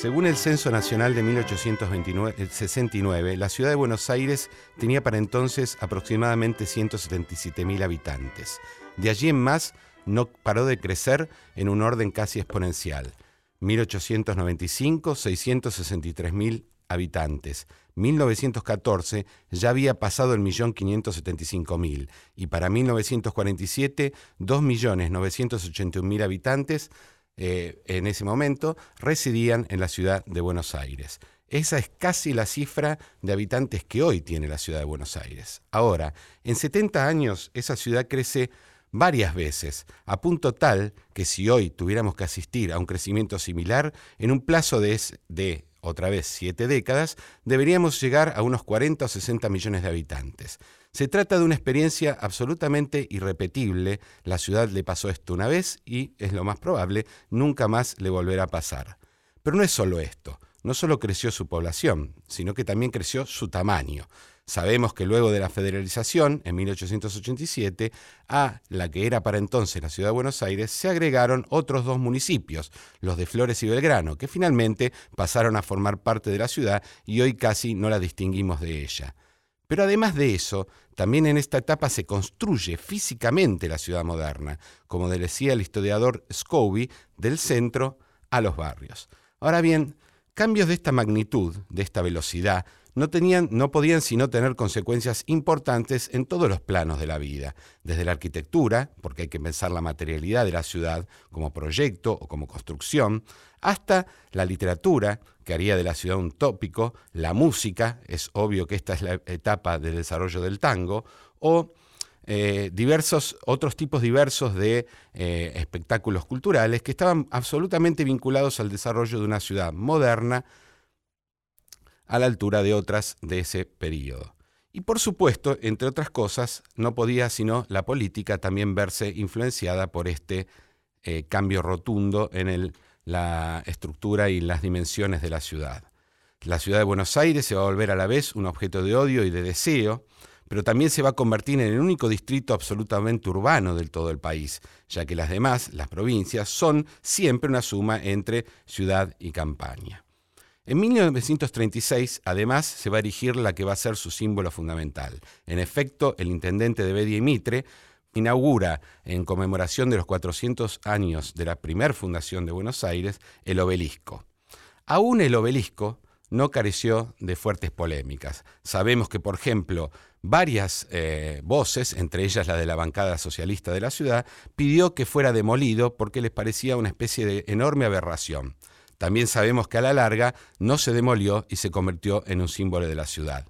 Según el Censo Nacional de 1869, la ciudad de Buenos Aires tenía para entonces aproximadamente 177.000 habitantes. De allí en más, no paró de crecer en un orden casi exponencial. 1895, 663.000 habitantes. 1914 ya había pasado el millón 575.000 y para 1947 2.981.000 habitantes eh, en ese momento residían en la ciudad de Buenos Aires. Esa es casi la cifra de habitantes que hoy tiene la ciudad de Buenos Aires. Ahora, en 70 años esa ciudad crece varias veces, a punto tal que si hoy tuviéramos que asistir a un crecimiento similar, en un plazo de, de otra vez siete décadas, deberíamos llegar a unos 40 o 60 millones de habitantes. Se trata de una experiencia absolutamente irrepetible. La ciudad le pasó esto una vez y, es lo más probable, nunca más le volverá a pasar. Pero no es solo esto. No solo creció su población, sino que también creció su tamaño. Sabemos que luego de la federalización, en 1887, a la que era para entonces la ciudad de Buenos Aires, se agregaron otros dos municipios, los de Flores y Belgrano, que finalmente pasaron a formar parte de la ciudad y hoy casi no la distinguimos de ella. Pero además de eso, también en esta etapa se construye físicamente la ciudad moderna, como decía el historiador Scobie, del centro a los barrios. Ahora bien, cambios de esta magnitud, de esta velocidad, no, tenían, no podían sino tener consecuencias importantes en todos los planos de la vida, desde la arquitectura, porque hay que pensar la materialidad de la ciudad como proyecto o como construcción, hasta la literatura, que haría de la ciudad un tópico, la música, es obvio que esta es la etapa del desarrollo del tango, o eh, diversos, otros tipos diversos de eh, espectáculos culturales que estaban absolutamente vinculados al desarrollo de una ciudad moderna, a la altura de otras de ese periodo. Y por supuesto, entre otras cosas, no podía sino la política también verse influenciada por este eh, cambio rotundo en la estructura y las dimensiones de la ciudad. La ciudad de Buenos Aires se va a volver a la vez un objeto de odio y de deseo, pero también se va a convertir en el único distrito absolutamente urbano del todo el país, ya que las demás, las provincias, son siempre una suma entre ciudad y campaña. En 1936, además, se va a erigir la que va a ser su símbolo fundamental. En efecto, el intendente de Bedia y Mitre inaugura, en conmemoración de los 400 años de la primer fundación de Buenos Aires, el obelisco. Aún el obelisco no careció de fuertes polémicas. Sabemos que, por ejemplo, varias eh, voces, entre ellas la de la bancada socialista de la ciudad, pidió que fuera demolido porque les parecía una especie de enorme aberración. También sabemos que a la larga no se demolió y se convirtió en un símbolo de la ciudad.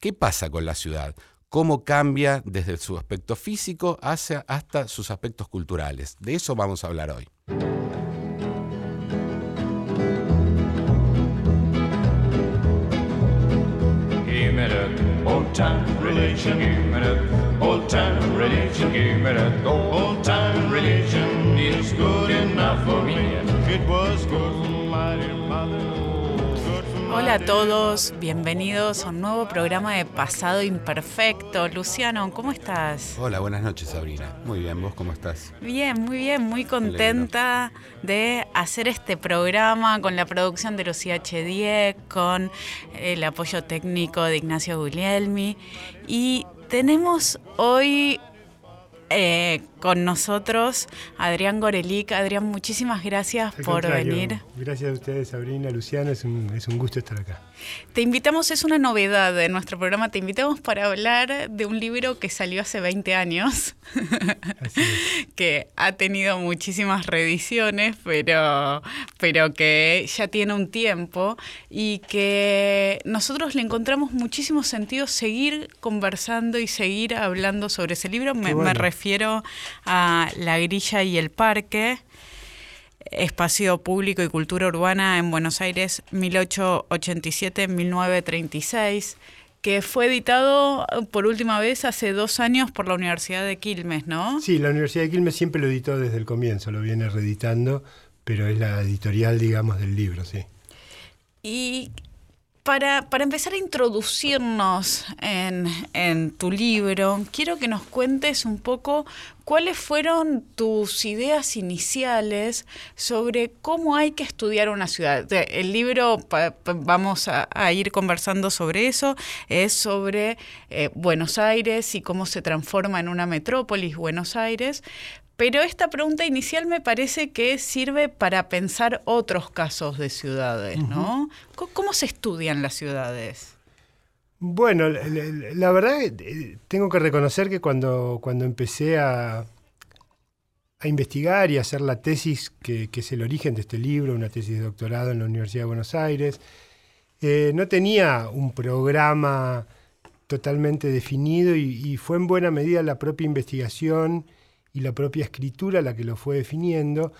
¿Qué pasa con la ciudad? ¿Cómo cambia desde su aspecto físico hasta sus aspectos culturales? De eso vamos a hablar hoy. Hola a todos, bienvenidos a un nuevo programa de Pasado Imperfecto. Luciano, ¿cómo estás? Hola, buenas noches Sabrina. Muy bien, ¿vos cómo estás? Bien, muy bien, muy contenta de hacer este programa con la producción de Lucía H10, con el apoyo técnico de Ignacio Guglielmi. Y tenemos hoy eh, con nosotros Adrián Gorelic. Adrián, muchísimas gracias por venir. Gracias a ustedes, Sabrina, Luciano, es un, es un gusto estar acá. Te invitamos, es una novedad de nuestro programa, te invitamos para hablar de un libro que salió hace 20 años, que ha tenido muchísimas reediciones, pero, pero que ya tiene un tiempo y que nosotros le encontramos muchísimo sentido seguir conversando y seguir hablando sobre ese libro. Me, me refiero a La Grilla y el Parque Espacio Público y Cultura Urbana en Buenos Aires 1887-1936, que fue editado por última vez hace dos años por la Universidad de Quilmes, ¿no? Sí, la Universidad de Quilmes siempre lo editó desde el comienzo, lo viene reeditando, pero es la editorial, digamos, del libro, sí. Y para, empezar a introducirnos en, tu libro, quiero que nos cuentes un poco cuáles fueron tus ideas iniciales sobre cómo hay que estudiar una ciudad. El libro, vamos a, ir conversando sobre eso, es sobre eh, Buenos Aires y cómo se transforma en una metrópolis Buenos Aires, pero esta pregunta inicial me parece que sirve para pensar otros casos de ciudades, ¿no? ¿Cómo se estudian las ciudades? Bueno, la, verdad eh, tengo que reconocer que cuando, cuando empecé a, a investigar y a hacer la tesis que, es el origen de este libro, una tesis de doctorado en la Universidad de Buenos Aires, eh, no tenía un programa totalmente definido y, fue en buena medida la propia investigación y la propia escritura la que lo fue definiendo,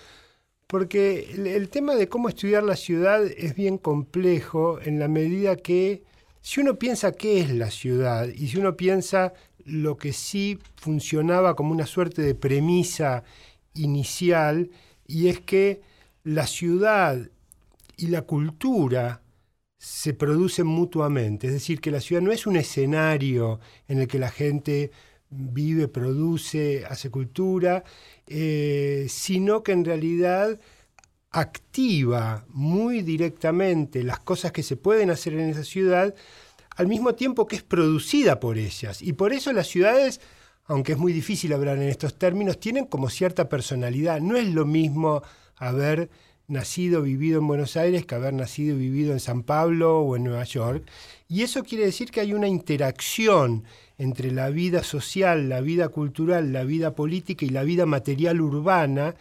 porque el, tema de cómo estudiar la ciudad es bien complejo en la medida que si uno piensa qué es la ciudad y si uno piensa lo que sí funcionaba como una suerte de premisa inicial, y es que la ciudad y la cultura se producen mutuamente, es decir, que la ciudad no es un escenario en el que la gente vive, produce, hace cultura, eh, sino que en realidad activa muy directamente las cosas que se pueden hacer en esa ciudad, al mismo tiempo que es producida por ellas. Y por eso las ciudades, aunque es muy difícil hablar en estos términos, tienen como cierta personalidad. No es lo mismo haber nacido, vivido en Buenos Aires que haber nacido y vivido en San Pablo o en Nueva York. Y eso quiere decir que hay una interacción entre la vida social, la vida cultural, la vida política y la vida material urbana,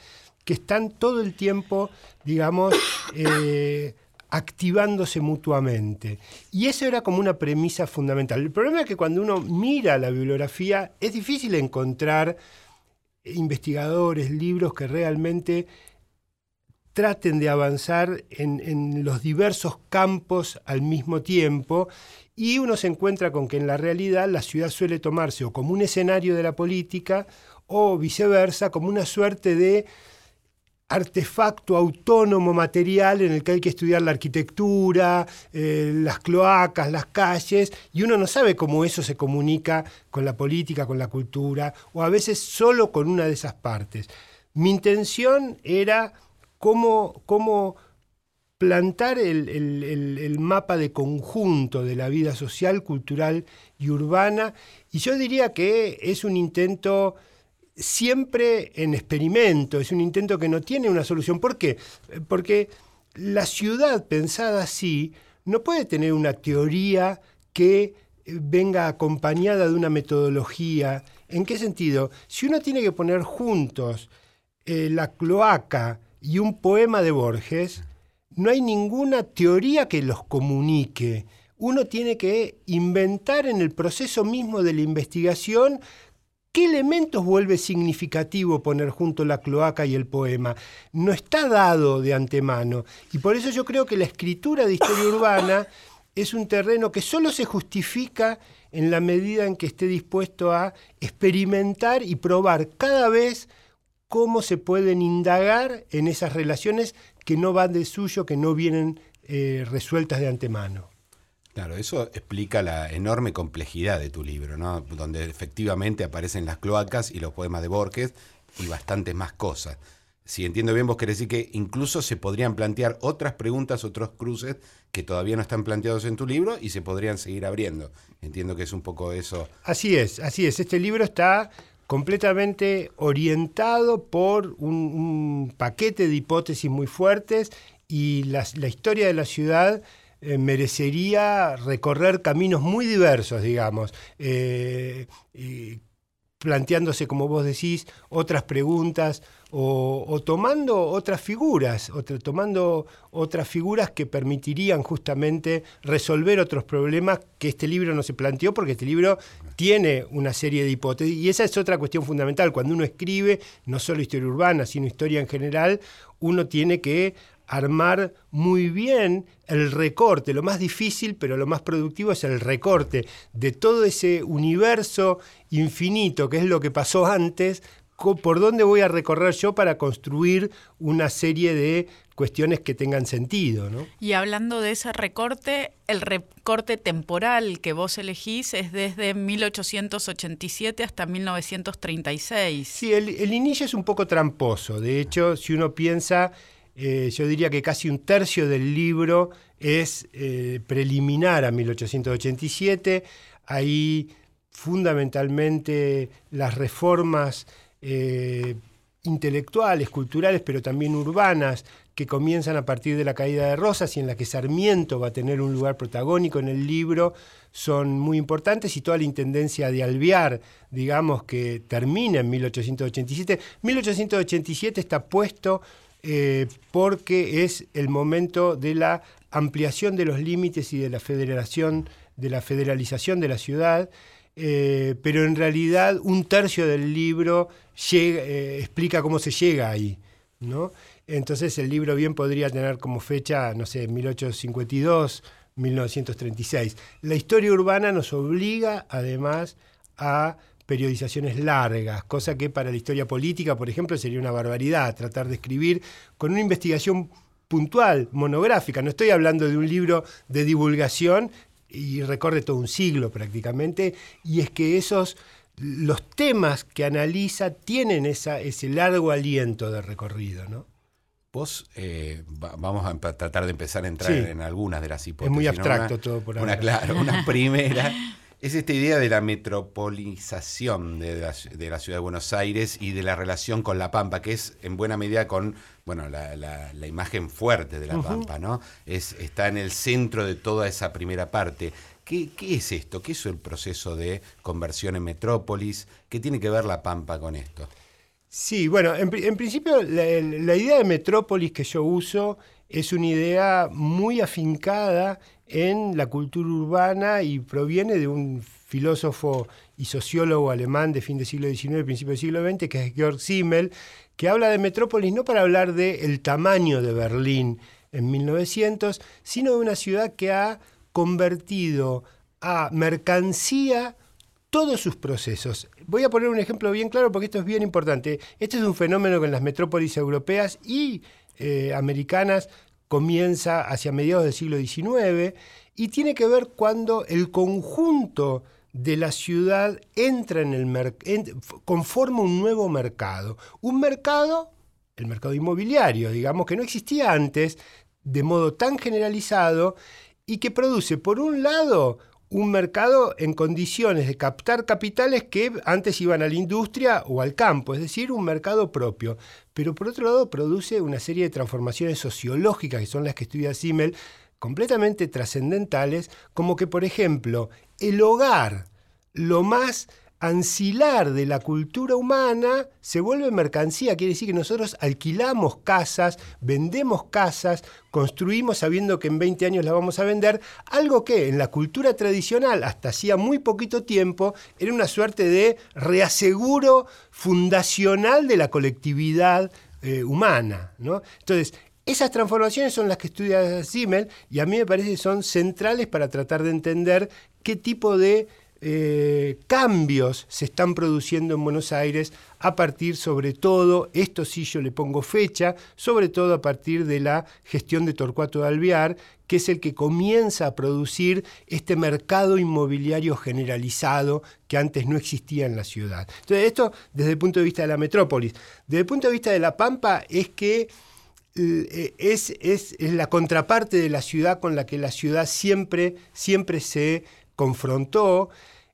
que están todo el tiempo, digamos, eh, activándose mutuamente. Y eso era como una premisa fundamental. El problema es que cuando uno mira la bibliografía es difícil encontrar investigadores, libros que realmente traten de avanzar en, los diversos campos al mismo tiempo y uno se encuentra con que en la realidad la ciudad suele tomarse o como un escenario de la política o viceversa, como una suerte de artefacto autónomo material en el que hay que estudiar la arquitectura, eh, las cloacas, las calles, y uno no sabe cómo eso se comunica con la política, con la cultura, o a veces solo con una de esas partes. Mi intención era cómo, cómo plantar el, mapa de conjunto de la vida social, cultural y urbana. Y yo diría que es un intento siempre en experimento, es un intento que no tiene una solución. ¿Por qué? Porque la ciudad pensada así no puede tener una teoría que venga acompañada de una metodología. ¿En qué sentido? Si uno tiene que poner juntos eh, la cloaca y un poema de Borges, no hay ninguna teoría que los comunique. Uno tiene que inventar en el proceso mismo de la investigación qué elementos vuelve significativo poner junto la cloaca y el poema. No está dado de antemano. Y por eso yo creo que la escritura de historia urbana es un terreno que solo se justifica en la medida en que esté dispuesto a experimentar y probar cada vez cómo se pueden indagar en esas relaciones que no van de suyo, que no vienen eh, resueltas de antemano. Claro, eso explica la enorme complejidad de tu libro, ¿no? donde efectivamente aparecen las cloacas y los poemas de Borges y bastantes más cosas. Si entiendo bien, vos querés decir que incluso se podrían plantear otras preguntas, otros cruces que todavía no están planteados en tu libro y se podrían seguir abriendo. Entiendo que es un poco eso. Así es, así es. Este libro está completamente orientado por un, paquete de hipótesis muy fuertes y la, historia de la ciudad eh, merecería recorrer caminos muy diversos, digamos, eh, planteándose, como vos decís, otras preguntas, o, tomando otras figuras, tomando otras figuras que permitirían justamente resolver otros problemas que este libro no se planteó, porque este libro tiene una serie de hipótesis. Y esa es otra cuestión fundamental. Cuando uno escribe, no solo historia urbana, sino historia en general, uno tiene que armar muy bien el recorte. Lo más difícil, pero lo más productivo es el recorte de todo ese universo infinito, que es lo que pasó antes, por dónde voy a recorrer yo para construir una serie de cuestiones que tengan sentido. ¿no? Y hablando de ese recorte, el recorte temporal que vos elegís es desde 1887 hasta 1936. Sí, el, inicio es un poco tramposo. De hecho, si uno piensa, eh, yo diría que casi un tercio del libro es eh, preliminar a 1887. Ahí fundamentalmente las reformas eh, intelectuales, culturales, pero también urbanas, que comienzan a partir de la caída de Rosas y en la que Sarmiento va a tener un lugar protagónico en el libro, son muy importantes y toda la intendencia de Alvear, digamos que termina en 1887. 1887 está puesto eh, porque es el momento de la ampliación de los límites y de la federación, de la federalización de la ciudad. Eh, pero en realidad un tercio del libro eh, explica cómo se llega ahí. ¿no? Entonces el libro bien podría tener como fecha, no sé, 1852, 1936. La historia urbana nos obliga además a periodizaciones largas, cosa que para la historia política, por ejemplo, sería una barbaridad, tratar de escribir con una investigación puntual, monográfica. No estoy hablando de un libro de divulgación y recorre todo un siglo prácticamente, y es que esos, los temas que analiza tienen esa, ese largo aliento de recorrido, ¿no? Vos, eh, vamos a tratar de empezar a entrar en algunas de las hipótesis. Es muy abstracto todo por ahora. Una, claro, una primera es esta idea de la metropolización de la, ciudad de Buenos Aires y de la relación con La Pampa, que es en buena medida con bueno, la, imagen fuerte de La Pampa, ¿no? Es, está en el centro de toda esa primera parte. ¿Qué, es esto? ¿Qué es el proceso de conversión en metrópolis? ¿Qué tiene que ver La Pampa con esto? Sí, bueno, en, principio la idea de metrópolis que yo uso es una idea muy afincada en la cultura urbana y proviene de un filósofo y sociólogo alemán de fin del siglo XIX, principio del siglo XX, que es Georg Simmel, que habla de metrópolis no para hablar del el tamaño de Berlín en 1900, sino de una ciudad que ha convertido a mercancía todos sus procesos. Voy a poner un ejemplo bien claro porque esto es bien importante. Este es un fenómeno que en las metrópolis europeas y eh, americanas comienza hacia mediados del siglo XIX y tiene que ver cuando el conjunto de la ciudad entra en el conforma un nuevo mercado. Un mercado, el mercado inmobiliario, digamos, que no existía antes de modo tan generalizado y que produce, por un lado, un mercado en condiciones de captar capitales que antes iban a la industria o al campo, es decir, un mercado propio. Pero por otro lado produce una serie de transformaciones sociológicas, que son las que estudia Simmel, completamente trascendentales, como que, por ejemplo, el hogar, lo más ancilar de la cultura humana se vuelve mercancía. Quiere decir que nosotros alquilamos casas, vendemos casas, construimos sabiendo que en 20 años la vamos a vender, algo que en la cultura tradicional hasta hacía muy poquito tiempo era una suerte de reaseguro fundacional de la colectividad eh, humana. Entonces, esas transformaciones son las que estudia Simmel y a mí me parece que son centrales para tratar de entender qué tipo de eh, cambios se están produciendo en Buenos Aires a partir, sobre todo, esto sí yo le pongo fecha, sobre todo a partir de la gestión de Torcuato de Alvear, que es el que comienza a producir este mercado inmobiliario generalizado que antes no existía en la ciudad. Entonces, esto desde el punto de vista de la metrópolis. Desde el punto de vista de La Pampa es que eh, es, es, es, la contraparte de la ciudad con la que la ciudad siempre, siempre se confrontó.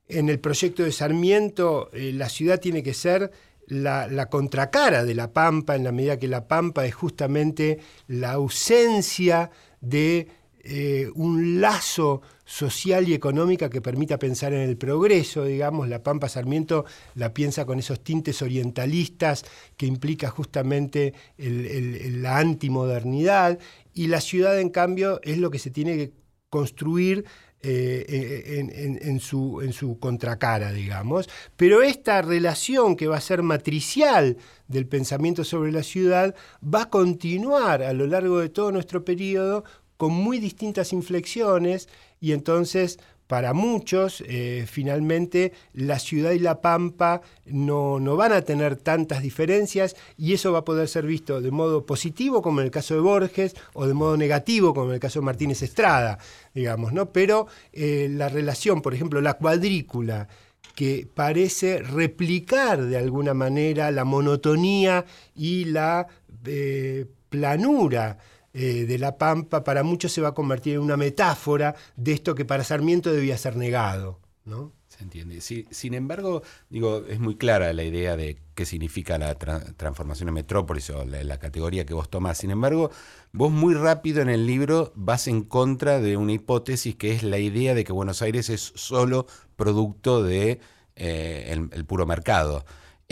En el proyecto de Sarmiento, eh, la ciudad tiene que ser la, contracara de la Pampa, en la medida que la Pampa es justamente la ausencia de eh, un lazo social y económica que permita pensar en el progreso, digamos, la Pampa Sarmiento la piensa con esos tintes orientalistas que implica justamente la antimodernidad, y la ciudad, en cambio, es lo que se tiene que construir eh, en, su, en su contracara, digamos. Pero esta relación que va a ser matricial del pensamiento sobre la ciudad va a continuar a lo largo de todo nuestro periodo con muy distintas inflexiones y entonces para muchos, eh, finalmente la ciudad y la pampa no, no, van a tener tantas diferencias y eso va a poder ser visto de modo positivo, como en el caso de Borges, o de modo negativo, como en el caso de Martínez Estrada, digamos, ¿no? Pero eh, la relación, por ejemplo, la cuadrícula, que parece replicar de alguna manera la monotonía y la eh, planura eh, de la Pampa, para muchos se va a convertir en una metáfora de esto que para Sarmiento debía ser negado. ¿no? Se entiende. sin embargo, digo, es muy clara la idea de qué significa la transformación en metrópolis o la, categoría que vos tomás. Sin embargo, vos muy rápido en el libro vas en contra de una hipótesis que es la idea de que Buenos Aires es solo producto de eh, el puro mercado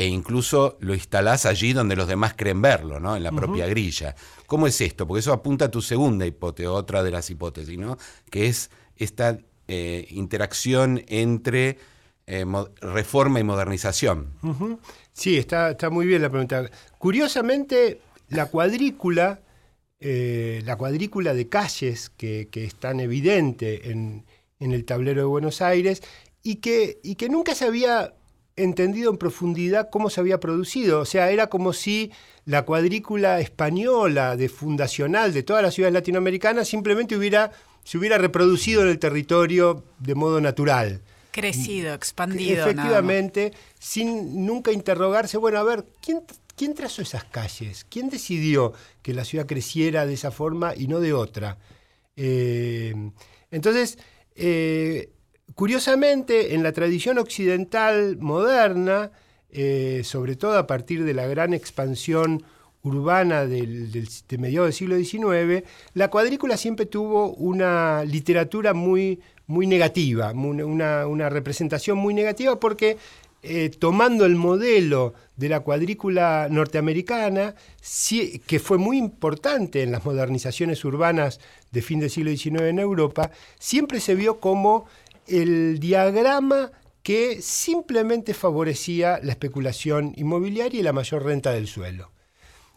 e incluso lo instalás allí donde los demás creen verlo, ¿no? En la propia grilla. ¿Cómo es esto? Porque eso apunta a tu segunda hipótesis, otra de las hipótesis, ¿no? Que es esta eh, interacción entre eh, reforma y modernización. Sí, está, está muy bien la pregunta. Curiosamente, la cuadrícula, eh, la cuadrícula de calles que, es tan evidente en, en, el tablero de Buenos Aires y que, y que nunca se había entendido en profundidad cómo se había producido. O sea, era como si la cuadrícula española de fundacional de todas las ciudades latinoamericanas simplemente hubiera, se hubiera reproducido en el territorio de modo natural. Crecido, expandido. Efectivamente, sin nunca interrogarse, bueno, a ver, ¿quién, ¿quién trazó esas calles? ¿Quién decidió que la ciudad creciera de esa forma y no de otra? Eh, entonces, eh, Curiosamente, en la tradición occidental moderna, eh, sobre todo a partir de la gran expansión urbana del, de mediados del siglo XIX, la cuadrícula siempre tuvo una literatura muy, muy negativa, una, representación muy negativa porque eh, tomando el modelo de la cuadrícula norteamericana, que fue muy importante en las modernizaciones urbanas de fin del siglo XIX en Europa, siempre se vio como el diagrama que simplemente favorecía la especulación inmobiliaria y la mayor renta del suelo.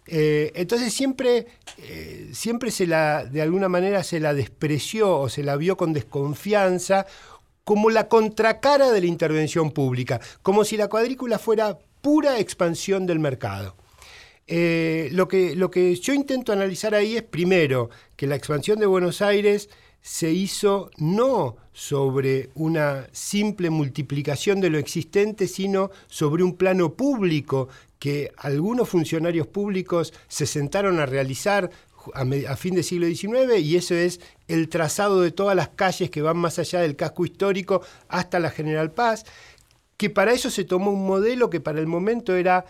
Eh, entonces siempre, eh, siempre se la, de alguna manera se la despreció o se la vio con desconfianza como la contracara de la intervención pública, como si la cuadrícula fuera pura expansión del mercado. Eh, lo, que, lo que yo intento analizar ahí es primero que la expansión de Buenos Aires se hizo no sobre una simple multiplicación de lo existente, sino sobre un plano público que algunos funcionarios públicos se sentaron a realizar a, fin del siglo XIX y eso es el trazado de todas las calles que van más allá del casco histórico hasta la General Paz, que para eso se tomó un modelo que para el momento era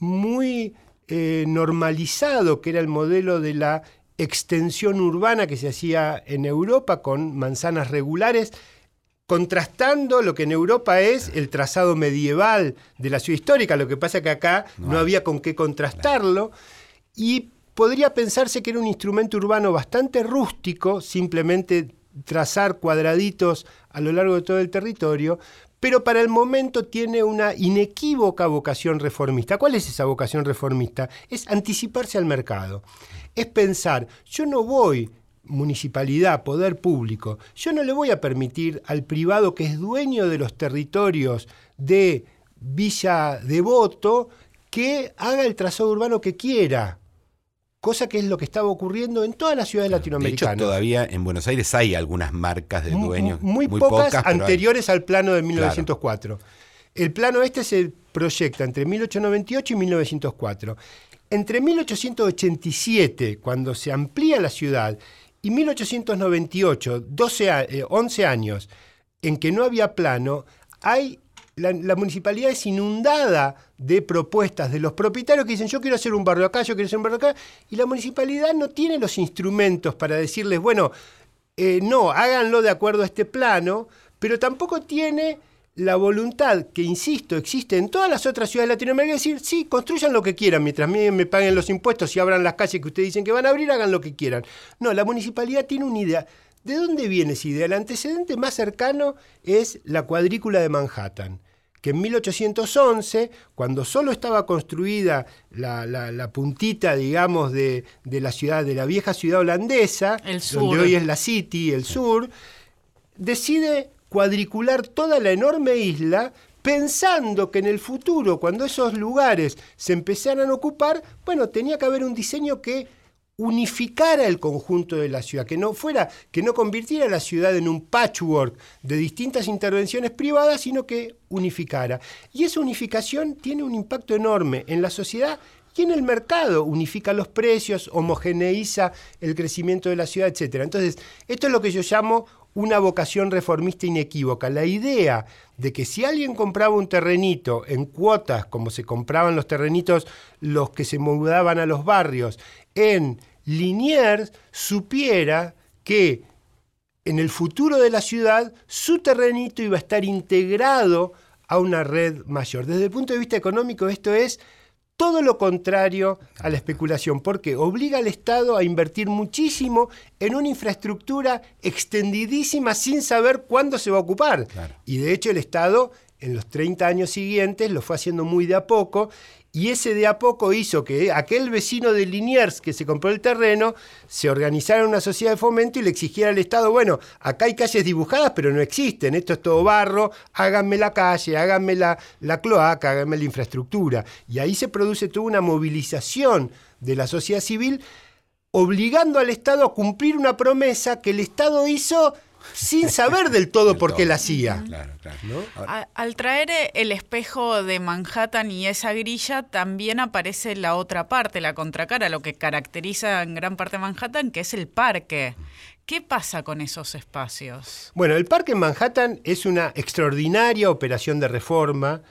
muy eh, normalizado, que era el modelo de la extensión urbana que se hacía en Europa con manzanas regulares, contrastando lo que en Europa es el trazado medieval de la ciudad histórica, lo que pasa que acá no, había con qué contrastarlo, y podría pensarse que era un instrumento urbano bastante rústico, simplemente trazar cuadraditos a lo largo de todo el territorio, pero para el momento tiene una inequívoca vocación reformista. ¿Cuál es esa vocación reformista? Es anticiparse al mercado es pensar, yo no voy municipalidad, poder público, yo no le voy a permitir al privado que es dueño de los territorios de Villa Devoto que haga el trazado urbano que quiera. Cosa que es lo que estaba ocurriendo en todas las ciudades latinoamericanas. De hecho, todavía en Buenos Aires hay algunas marcas de dueños. Muy, pocas, anteriores al plano de 1904. El plano este se proyecta entre 1898 y 1904. Entre 1887, cuando se amplía la ciudad, y 1898, 12, 11 años en que no había plano, hay la, municipalidad es inundada de propuestas de los propietarios que dicen yo quiero hacer un barrio acá, yo quiero hacer un barrio acá, y la municipalidad no tiene los instrumentos para decirles, bueno, eh, no, háganlo de acuerdo a este plano, pero tampoco tiene la voluntad que, insisto, existe en todas las otras ciudades de Latinoamérica, es decir, sí, construyan lo que quieran, mientras me paguen los impuestos y abran las calles que ustedes dicen que van a abrir, hagan lo que quieran. No, la municipalidad tiene una idea. ¿De dónde viene esa idea? El antecedente más cercano es la cuadrícula de Manhattan que en 1811, cuando solo estaba construida la, puntita, digamos, de, de, la ciudad, de la vieja ciudad holandesa, donde hoy es la City, el sur, decide cuadricular toda la enorme isla pensando que en el futuro, cuando esos lugares se empezaran a ocupar, bueno, tenía que haber un diseño que unificara el conjunto de la ciudad, que no fuera, que no convirtiera la ciudad en un patchwork de distintas intervenciones privadas, sino que unificara. Y esa unificación tiene un impacto enorme en la sociedad y en el mercado, unifica los precios, homogeneiza el crecimiento de la ciudad, etc. Entonces, esto es lo que yo llamo una vocación reformista inequívoca. La idea de que si alguien compraba un terrenito en cuotas, como se compraban los terrenitos los que se mudaban a los barrios, en Liniers, supiera que en el futuro de la ciudad su terrenito iba a estar integrado a una red mayor. Desde el punto de vista económico esto es todo lo contrario a la especulación, porque obliga al Estado a invertir muchísimo en una infraestructura extendidísima sin saber cuándo se va a ocupar. Y de hecho el Estado en los 30 años siguientes lo fue haciendo muy de a poco y ese de a poco hizo que aquel vecino de Liniers que se compró el terreno se organizara una sociedad de fomento y le exigiera al Estado, bueno, acá hay calles dibujadas, pero no existen, esto es todo barro, háganme la calle, háganme la, la cloaca, háganme la infraestructura. Y ahí se produce toda una movilización de la sociedad civil obligando al Estado a cumplir una promesa que el Estado hizo sin saber del todo por qué la hacía. Al traer eh, el espejo de Manhattan y esa grilla, también aparece la otra parte, la contracara, lo que caracteriza en gran parte Manhattan, que es el parque. ¿Qué pasa con esos espacios? Bueno, el parque en Manhattan es una extraordinaria operación de reforma,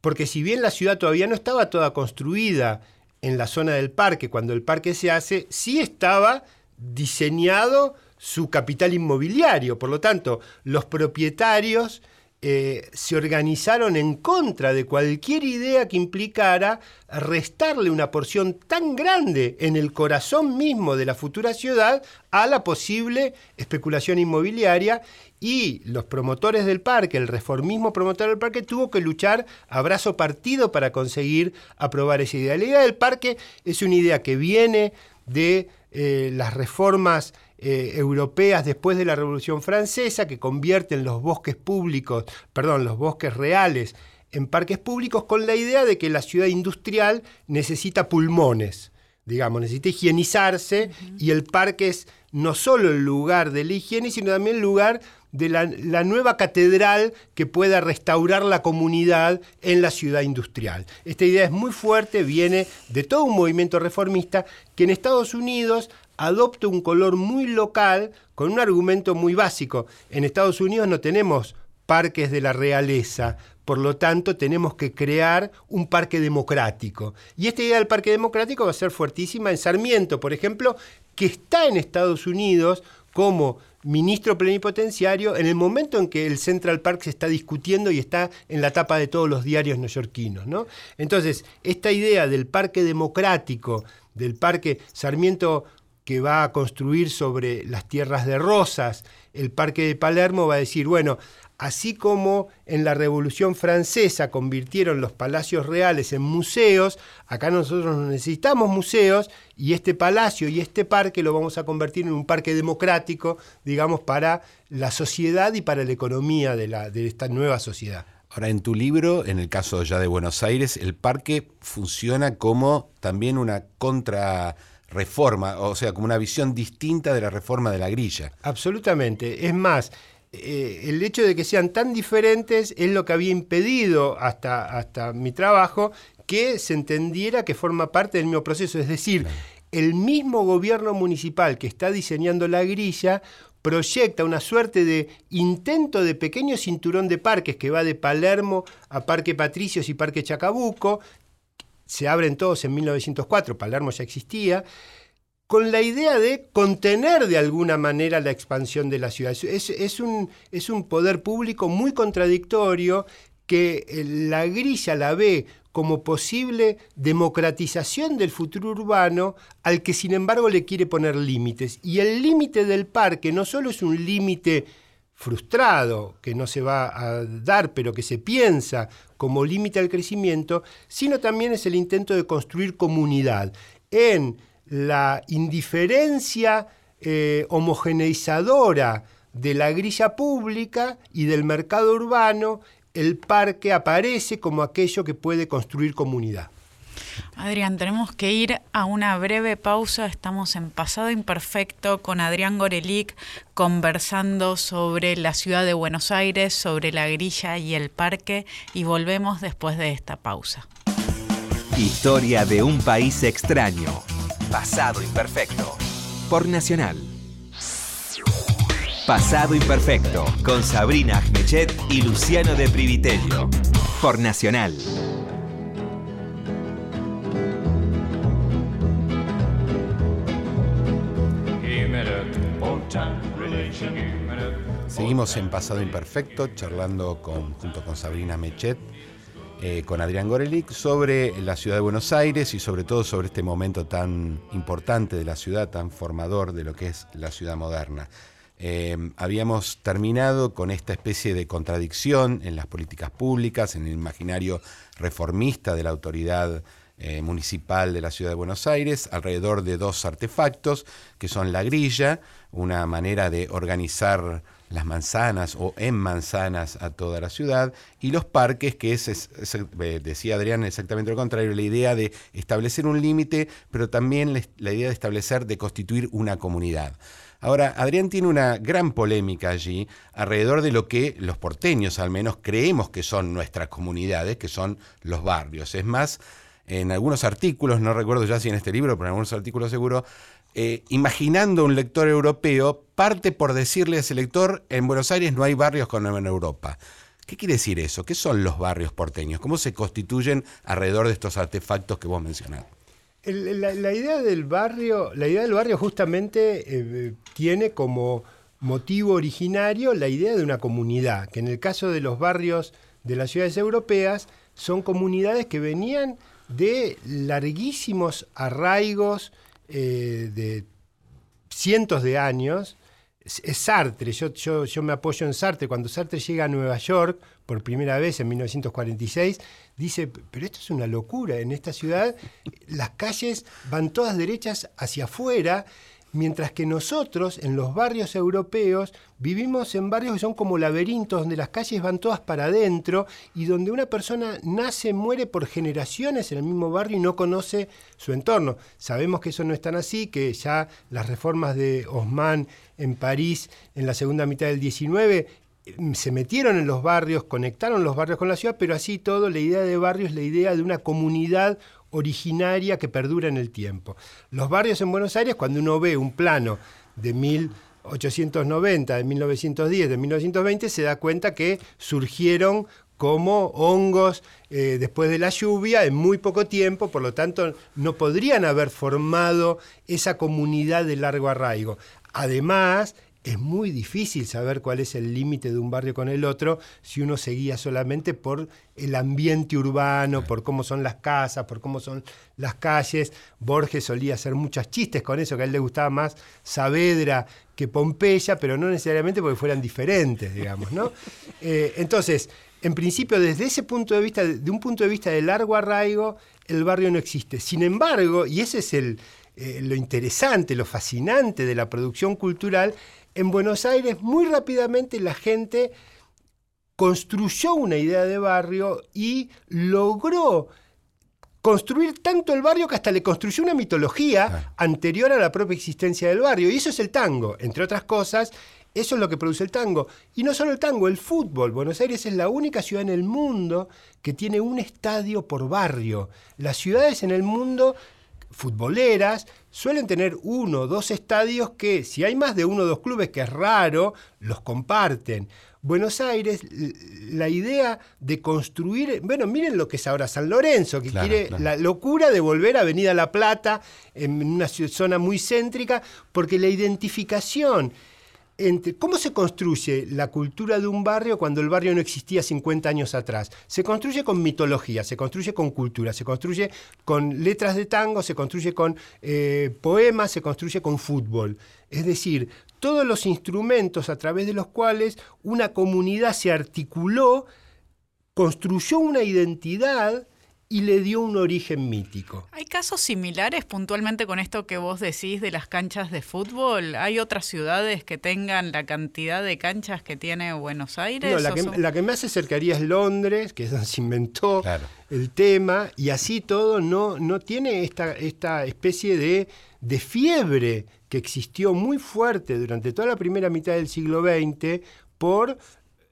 porque si bien la ciudad todavía no estaba toda construida en la zona del parque, cuando el parque se hace, sí estaba diseñado su capital inmobiliario. Por lo tanto, los propietarios eh, se organizaron en contra de cualquier idea que implicara restarle una porción tan grande en el corazón mismo de la futura ciudad a la posible especulación inmobiliaria y los promotores del parque, el reformismo promotor del parque, tuvo que luchar a brazo partido para conseguir aprobar esa idea. La idea del parque es una idea que viene de eh, las reformas eh, europeas después de la Revolución Francesa que convierten los bosques públicos, perdón, los bosques reales en parques públicos con la idea de que la ciudad industrial necesita pulmones, digamos, necesita higienizarse y el parque es no solo el lugar de la higiene, sino también el lugar de la, la, nueva catedral que pueda restaurar la comunidad en la ciudad industrial. Esta idea es muy fuerte, viene de todo un movimiento reformista que en Estados Unidos adopta un color muy local con un argumento muy básico. En Estados Unidos no tenemos parques de la realeza, por lo tanto tenemos que crear un parque democrático. Y esta idea del parque democrático va a ser fuertísima en Sarmiento, por ejemplo, que está en Estados Unidos como ministro plenipotenciario en el momento en que el Central Park se está discutiendo y está en la tapa de todos los diarios neoyorquinos. ¿no? Entonces, esta idea del parque democrático, del parque Sarmiento que va a construir sobre las tierras de Rosas, el Parque de Palermo, va a decir, bueno, así como en la Revolución Francesa convirtieron los palacios reales en museos, acá nosotros necesitamos museos y este palacio y este parque lo vamos a convertir en un parque democrático, digamos, para la sociedad y para la economía de, la, de esta nueva sociedad. Ahora, en tu libro, en el caso ya de Buenos Aires, el parque funciona como también una contra reforma, o sea, como una visión distinta de la reforma de la grilla. Absolutamente. Es más, eh, el hecho de que sean tan diferentes es lo que había impedido hasta, hasta mi trabajo que se entendiera que forma parte del mismo proceso. Es decir, el mismo gobierno municipal que está diseñando la grilla proyecta una suerte de intento de pequeño cinturón de parques que va de Palermo a Parque Patricios y Parque Chacabuco, se abren todos en 1904, Palermo ya existía, con la idea de contener de alguna manera la expansión de la ciudad. Es, un, es un poder público muy contradictorio que eh, la grilla la ve como posible democratización del futuro urbano al que sin embargo le quiere poner límites. Y el límite del parque no solo es un límite frustrado, que no se va a dar, pero que se piensa como límite al crecimiento, sino también es el intento de construir comunidad en la indiferencia eh, homogeneizadora de la grilla pública y del mercado urbano, el parque aparece como aquello que puede construir comunidad. Adrián, tenemos que ir a una breve pausa. Estamos en Pasado Imperfecto con Adrián Gorelic conversando sobre la ciudad de Buenos Aires, sobre la grilla y el parque y volvemos después de esta pausa. Historia de un país extraño. Pasado Imperfecto. Por Nacional. Pasado Imperfecto con Sabrina Agmechet y Luciano de Privitello. Por Nacional. Seguimos en Pasado Imperfecto, charlando junto con Sabrina Mechet, eh, con Adrián Gorelic, sobre la ciudad de Buenos Aires y sobre todo sobre este momento tan importante de la ciudad, tan formador de lo que es la ciudad moderna. Eh, habíamos terminado con esta especie de contradicción en las políticas públicas, en el imaginario reformista de la autoridad eh, municipal de la ciudad de Buenos Aires, alrededor de dos artefactos, que son la grilla, una manera de organizar las manzanas o en manzanas a toda la ciudad, y los parques, que es, eh, decía Adrián, exactamente lo contrario, la idea de establecer un límite, pero también la idea de establecer, de constituir una comunidad. Ahora, Adrián tiene una gran polémica allí alrededor de lo que los porteños al menos creemos que son nuestras comunidades, que son los barrios. Es más, en algunos artículos, no recuerdo ya si en este libro, pero en algunos artículos seguro, eh, imaginando un lector europeo, parte por decirle a ese lector, en Buenos Aires no hay barrios como en Europa. ¿Qué quiere decir eso? ¿Qué son los barrios porteños? ¿Cómo se constituyen alrededor de estos artefactos que vos mencionás? la, idea del barrio, la idea del barrio justamente eh, tiene como motivo originario la idea de una comunidad, que en el caso de los barrios de las ciudades europeas son comunidades que venían de larguísimos arraigos eh, de cientos de años. Es Sartre, yo, yo, yo, me apoyo en Sartre. Cuando Sartre llega a Nueva York por primera vez en 1946, dice, pero esto es una locura, en esta ciudad las calles van todas derechas hacia afuera Mientras que nosotros, en los barrios europeos, vivimos en barrios que son como laberintos, donde las calles van todas para adentro y donde una persona nace, muere por generaciones en el mismo barrio y no conoce su entorno. Sabemos que eso no es tan así, que ya las reformas de Haussmann en París en la segunda mitad del 19 mm, se metieron en los barrios, conectaron los barrios con la ciudad, pero así todo, la idea de barrio es la idea de una comunidad originaria que perdura en el tiempo. Los barrios en Buenos Aires, cuando uno ve un plano de 1890, de 1910, de 1920, se da cuenta que surgieron como hongos eh, después de la lluvia en muy poco tiempo, por lo tanto no podrían haber formado esa comunidad de largo arraigo. Además, es muy difícil saber cuál es el límite de un barrio con el otro si uno se guía solamente por el ambiente urbano, por cómo son las casas, por cómo son las calles. Borges solía hacer muchos chistes con eso, que a él le gustaba más Saavedra que Pompeya, pero no necesariamente porque fueran diferentes, digamos, ¿no? Eh, entonces, en principio, desde ese punto de vista, de un punto de vista de largo arraigo, el barrio no existe. Sin embargo, y ese es el, eh, lo interesante, lo fascinante de la producción cultural, en Buenos Aires muy rápidamente la gente construyó una idea de barrio y logró construir tanto el barrio que hasta le construyó una mitología anterior a la propia existencia del barrio. Y eso es el tango, entre otras cosas. Eso es lo que produce el tango. Y no solo el tango, el fútbol. Buenos Aires es la única ciudad en el mundo que tiene un estadio por barrio. Las ciudades en el mundo futboleras suelen tener uno o dos estadios que, si hay más de uno o dos clubes, que es raro, los comparten. Buenos Aires, la idea de construir, bueno, miren lo que es ahora San Lorenzo, que quiere la locura de volver a Avenida La Plata, en una zona muy céntrica, porque la identificación ¿Cómo se construye la cultura de un barrio cuando el barrio no existía 50 años atrás? Se construye con mitología, se construye con cultura, se construye con letras de tango, se construye con eh, poemas, se construye con fútbol. Es decir, todos los instrumentos a través de los cuales una comunidad se articuló, construyó una identidad y le dio un origen mítico. ¿Hay casos similares puntualmente con esto que vos decís de las canchas de fútbol? ¿Hay otras ciudades que tengan la cantidad de canchas que tiene Buenos Aires? No, la, que, la que, más se acercaría es Londres, que es donde se inventó el tema, y así todo no, no tiene esta, esta especie de, de fiebre que existió muy fuerte durante toda la primera mitad del siglo XX por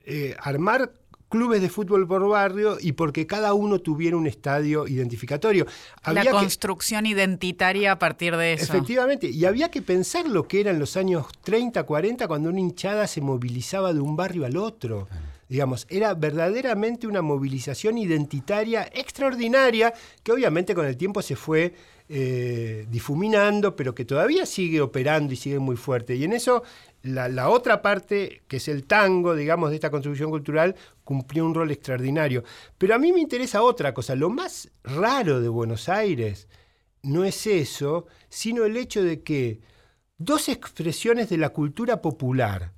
eh, armar clubes de fútbol por barrio y porque cada uno tuviera un estadio identificatorio. la construcción identitaria a partir de eso. Efectivamente, y había que pensar lo que era en los años 30, 40, cuando una hinchada se movilizaba de un barrio al otro. Digamos, era verdaderamente una movilización identitaria extraordinaria que obviamente con el tiempo se fue eh, difuminando, pero que todavía sigue operando y sigue muy fuerte. Y en eso la, otra parte, que es el tango, digamos, de esta construcción cultural, cumplió un rol extraordinario. Pero a mí me interesa otra cosa. Lo más raro de Buenos Aires no es eso, sino el hecho de que dos expresiones de la cultura popular,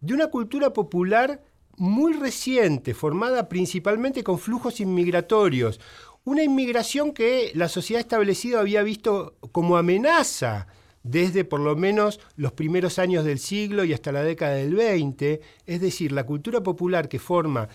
de una cultura popular muy reciente, formada principalmente con flujos inmigratorios, una inmigración que la sociedad establecida había visto como amenaza desde por lo menos los primeros años del siglo y hasta la década del 20, es decir, la cultura popular que forma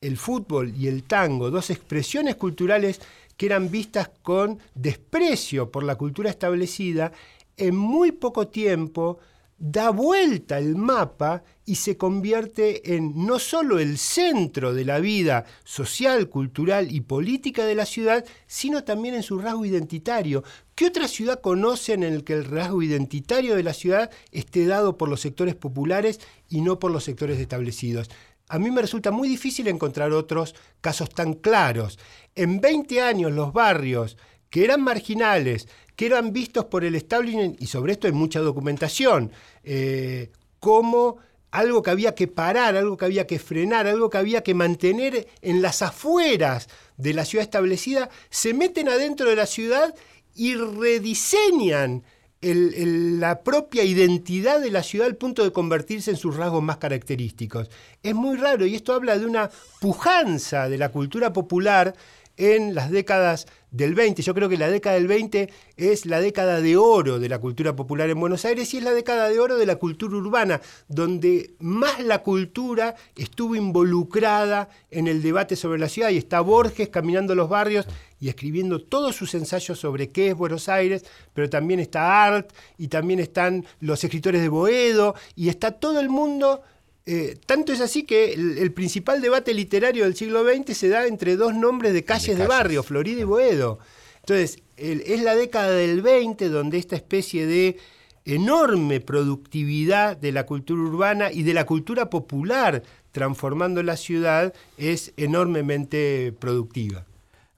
el fútbol y el tango, dos expresiones culturales que eran vistas con desprecio por la cultura establecida, en muy poco tiempo da vuelta el mapa y se convierte en no solo el centro de la vida social, cultural y política de la ciudad, sino también en su rasgo identitario. ¿Qué otra ciudad conocen en el que el rasgo identitario de la ciudad esté dado por los sectores populares y no por los sectores establecidos? A mí me resulta muy difícil encontrar otros casos tan claros. En 20 años los barrios que eran marginales, que eran vistos por el establishment, y sobre esto hay mucha documentación, eh, como algo que había que parar, algo que había que frenar, algo que había que mantener en las afueras de la ciudad establecida, se meten adentro de la ciudad y rediseñan la propia identidad de la ciudad al punto de convertirse en sus rasgos más característicos. Es muy raro y esto habla de una pujanza de la cultura popular en las décadas del 20. Yo creo que la década del 20 es la década de oro de la cultura popular en Buenos Aires y es la década de oro de la cultura urbana, donde más la cultura estuvo involucrada en el debate sobre la ciudad y está Borges caminando los barrios y escribiendo todos sus ensayos sobre qué es Buenos Aires, pero también está Art y también están los escritores de Boedo y está todo el mundo eh, tanto es así que el, principal debate literario del siglo XX se da entre dos nombres de calles de, barrio, Florida y Boedo. Entonces, es la década del 20 donde esta especie de enorme productividad de la cultura urbana y de la cultura popular transformando la ciudad es enormemente productiva.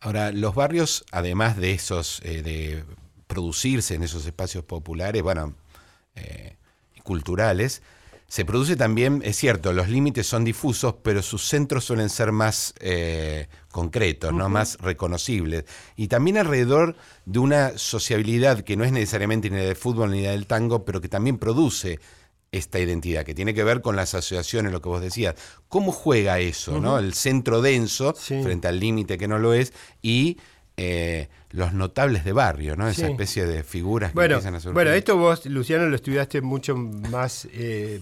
Ahora, los barrios, además de esos, eh, de producirse en esos espacios populares, bueno, eh, culturales, se produce también, es cierto, los límites son difusos, pero sus centros suelen ser más eh, concretos, ¿no? más reconocibles. Y también alrededor de una sociabilidad que no es necesariamente ni la del fútbol ni la del tango, pero que también produce esta identidad, que tiene que ver con las asociaciones, lo que vos decías. ¿Cómo juega eso, ¿no? El centro denso frente al límite que no lo es y eh, los notables de barrio, ¿no? Esa especie de figuras que empiezan a surgir. Bueno, esto vos, Luciano, lo estudiaste mucho más eh,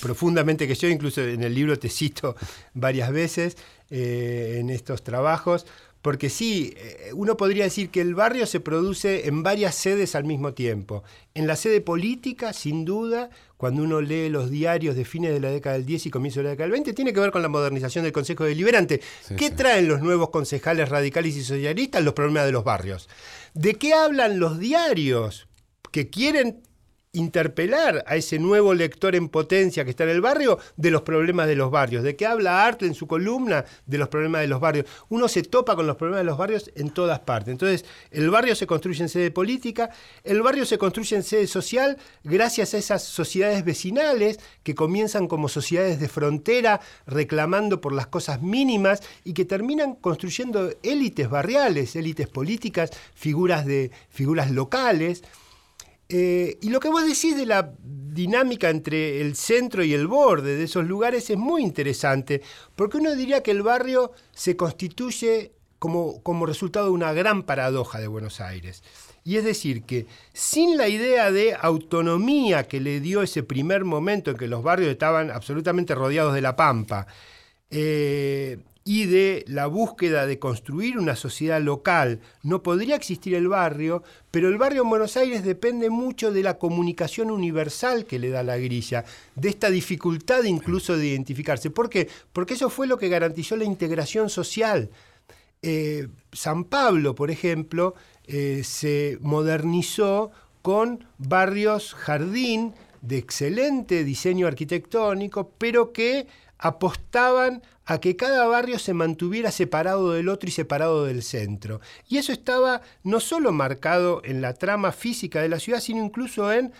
profundamente que yo, incluso en el libro te cito varias veces eh, en estos trabajos. Porque sí, eh, uno podría decir que el barrio se produce en varias sedes al mismo tiempo. En la sede política, sin duda, cuando uno lee los diarios de fines de la década del 10 y comienzo de la década del 20, tiene que ver con la modernización del Consejo Deliberante. ¿Qué traen los nuevos concejales radicales y socialistas? Los problemas de los barrios. ¿De qué hablan los diarios que quieren interpelar a ese nuevo lector en potencia que está en el barrio de los problemas de los barrios. ¿De qué habla Arte en su columna? De los problemas de los barrios. Uno se topa con los problemas de los barrios en todas partes. Entonces, el barrio se construye en sede política, el barrio se construye en sede social gracias a esas sociedades vecinales que comienzan como sociedades de frontera reclamando por las cosas mínimas y que terminan construyendo élites barriales, élites políticas, figuras, de, figuras locales. Eh, y lo que vos decís de la dinámica entre el centro y el borde de esos lugares es muy interesante, porque uno diría que el barrio se constituye como, como resultado de una gran paradoja de Buenos Aires. Y es decir, que sin la idea de autonomía que le dio ese primer momento en que los barrios estaban absolutamente rodeados de la pampa, eh, y de la búsqueda de construir una sociedad local, no podría existir el barrio, pero el barrio en Buenos Aires depende mucho de la comunicación universal que le da la grilla, de esta dificultad incluso de identificarse. ¿Por qué? Porque eso fue lo que garantizó la integración social. Eh, San Pablo, por ejemplo, eh, se modernizó con barrios jardín de excelente diseño arquitectónico, pero que apostaban a que cada barrio se mantuviera separado del otro y separado del centro. Y eso estaba no solo marcado en la trama física de la ciudad, sino incluso en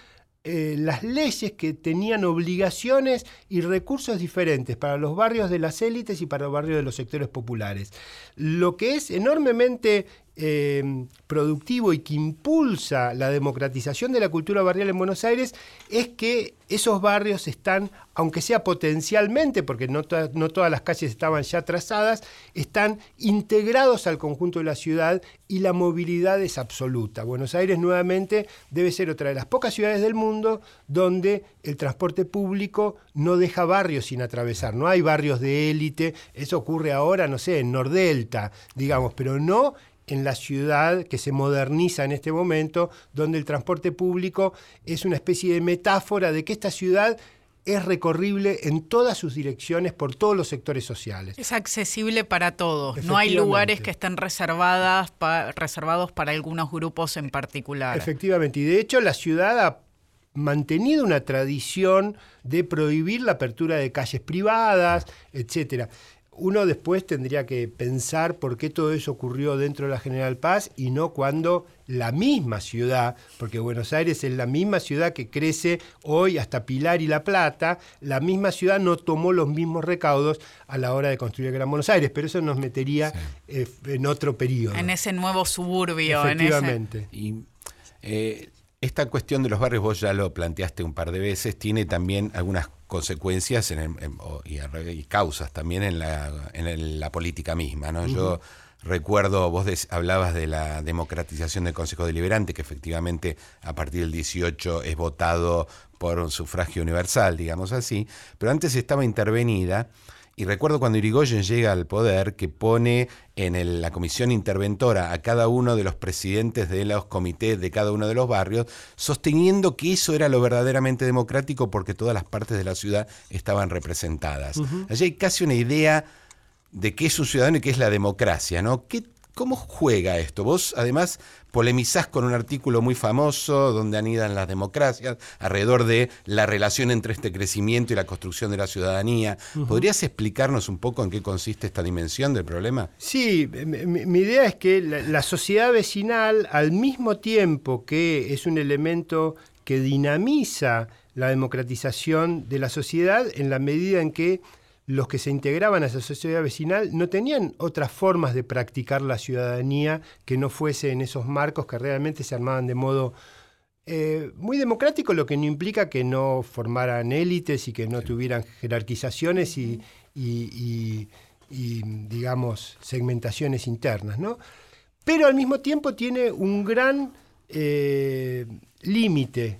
eh, las leyes que tenían obligaciones y recursos diferentes para los barrios de las élites y para los barrios de los sectores populares. Lo que es enormemente Em, productivo y que impulsa la democratización de la cultura barrial en Buenos Aires es que esos barrios están, aunque sea potencialmente, porque no, no todas las calles estaban ya trazadas, están integrados al conjunto de la ciudad y la movilidad es absoluta. Buenos Aires nuevamente debe ser otra de las pocas ciudades del mundo donde el transporte público no deja barrios sin atravesar. No hay barrios de élite, eso ocurre ahora, no sé, en Nordelta, digamos, pero no en la ciudad que se moderniza en este momento, donde el transporte público es una especie de metáfora de que esta ciudad es recorrible en todas sus direcciones por todos los sectores sociales. Es accesible para todos. No hay lugares que estén reservadas reservados para algunos grupos en particular. Efectivamente. Y de hecho la ciudad ha mantenido una tradición de prohibir la apertura de calles privadas, etcétera uno después tendría que pensar por qué todo eso ocurrió dentro de la General Paz y no cuando la misma ciudad, porque Buenos Aires es la misma ciudad que crece hoy hasta Pilar y La Plata, la misma ciudad no tomó los mismos recaudos a la hora de construir el Gran Buenos Aires, pero eso nos metería eh, en otro periodo. En ese nuevo suburbio. Efectivamente. Y, eh, esta cuestión de los barrios, vos ya lo planteaste un par de veces, tiene también algunas consecuencias en y, causas también en la, en la política misma. ¿no? Yo recuerdo, vos hablabas de la democratización del Consejo Deliberante, que efectivamente a partir del 18 es votado por un sufragio universal, digamos así, pero antes estaba intervenida y recuerdo cuando Irigoyen llega al poder que pone en la comisión interventora a cada uno de los presidentes de los comités de cada uno de los barrios, sosteniendo que eso era lo verdaderamente democrático porque todas las partes de la ciudad estaban representadas. Allí hay casi una idea de qué es un ciudadano y qué es la democracia, ¿no? ¿Qué ¿Cómo juega esto? Vos además polemizás con un artículo muy famoso donde anidan las democracias alrededor de la relación entre este crecimiento y la construcción de la ciudadanía. ¿Podrías explicarnos un poco en qué consiste esta dimensión del problema? Sí, mi, idea es que la sociedad vecinal, al mismo tiempo que es un elemento que dinamiza la democratización de la sociedad, en la medida en que los que se integraban a esa sociedad vecinal no tenían otras formas de practicar la ciudadanía que no fuese en esos marcos que realmente se armaban de modo eh, muy democrático, lo que no implica que no formaran élites y que no tuvieran jerarquizaciones y, digamos, segmentaciones internas. ¿no? Pero al mismo tiempo tiene un gran eh, límite,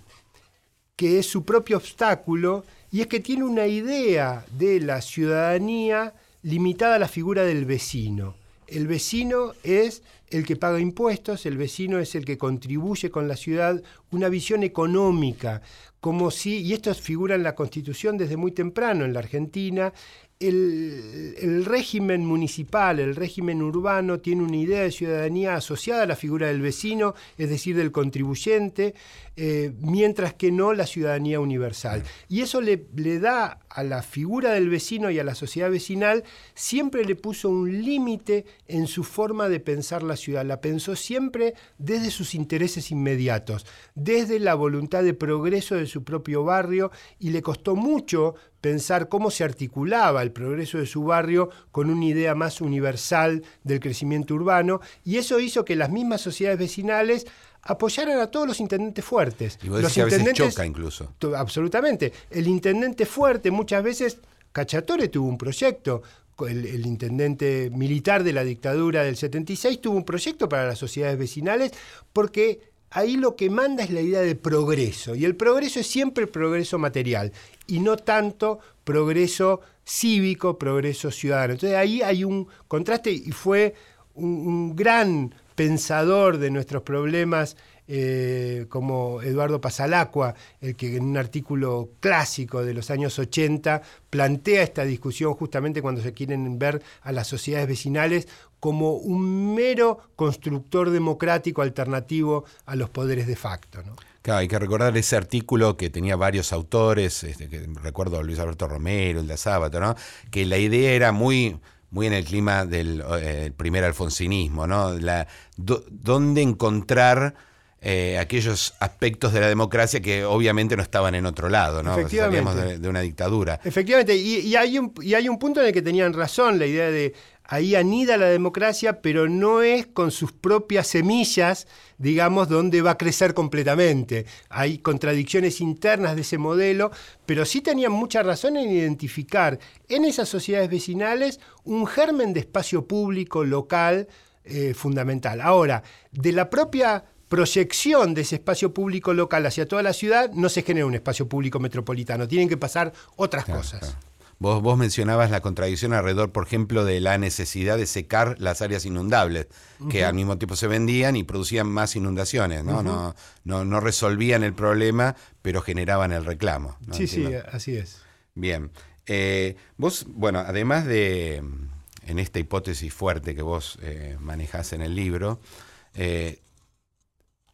que es su propio obstáculo, y es que tiene una idea de la ciudadanía limitada a la figura del vecino. El vecino es el que paga impuestos, el vecino es el que contribuye con la ciudad, una visión económica, como si, y esto figura en la Constitución desde muy temprano en la Argentina, el, régimen municipal, el régimen urbano tiene una idea de ciudadanía asociada a la figura del vecino, es decir, del contribuyente, eh, mientras que no la ciudadanía universal. Y eso le, le da a la figura del vecino y a la sociedad vecinal, siempre le puso un límite en su forma de pensar la ciudad. La pensó siempre desde sus intereses inmediatos, desde la voluntad de progreso de su propio barrio y le costó mucho pensar cómo se articulaba el progreso de su barrio con una idea más universal del crecimiento urbano y eso hizo que las mismas sociedades vecinales apoyaran a todos los intendentes fuertes. Y vos los que a veces choca incluso. Absolutamente. El intendente fuerte muchas veces Cachatore tuvo un proyecto el, intendente militar de la dictadura del 76, tuvo un proyecto para las sociedades vecinales porque ahí lo que manda es la idea de progreso. Y el progreso es siempre progreso material y no tanto progreso cívico, progreso ciudadano. Entonces ahí hay un contraste y fue un gran pensador de nuestros problemas eh, como Eduardo Pasalacqua, el que en un artículo clásico de los años 80 plantea esta discusión justamente cuando se quieren ver a las sociedades vecinales como un mero constructor democrático alternativo a los poderes de facto. Claro, hay que recordar ese artículo que tenía varios autores, este, recuerdo Luis Alberto Romero, el de Sábato, ¿no? que la idea era muy, muy en el clima del eh, primer alfonsinismo, ¿no? ¿Dónde encontrar eh, aquellos aspectos de la democracia que obviamente no estaban en otro lado, ¿no? De, una dictadura. Efectivamente, y, hay un, y hay un punto en el que tenían razón, la idea de ahí anida la democracia, pero no es con sus propias semillas, digamos, donde va a crecer completamente. Hay contradicciones internas de ese modelo, pero sí tenían mucha razón en identificar en esas sociedades vecinales un germen de espacio público local eh, fundamental. Ahora, de la propia proyección de ese espacio público local hacia toda la ciudad, no se genera un espacio público metropolitano, tienen que pasar otras cosas. Vos, vos, mencionabas la contradicción alrededor, por ejemplo, de la necesidad de secar las áreas inundables, que al mismo tiempo se vendían y producían más inundaciones, ¿no? no, no, resolvían el problema, pero generaban el reclamo. Sí, sí, así es. Bien. Eh, vos, bueno, además de, en esta hipótesis fuerte que vos eh, manejás en el libro, eh,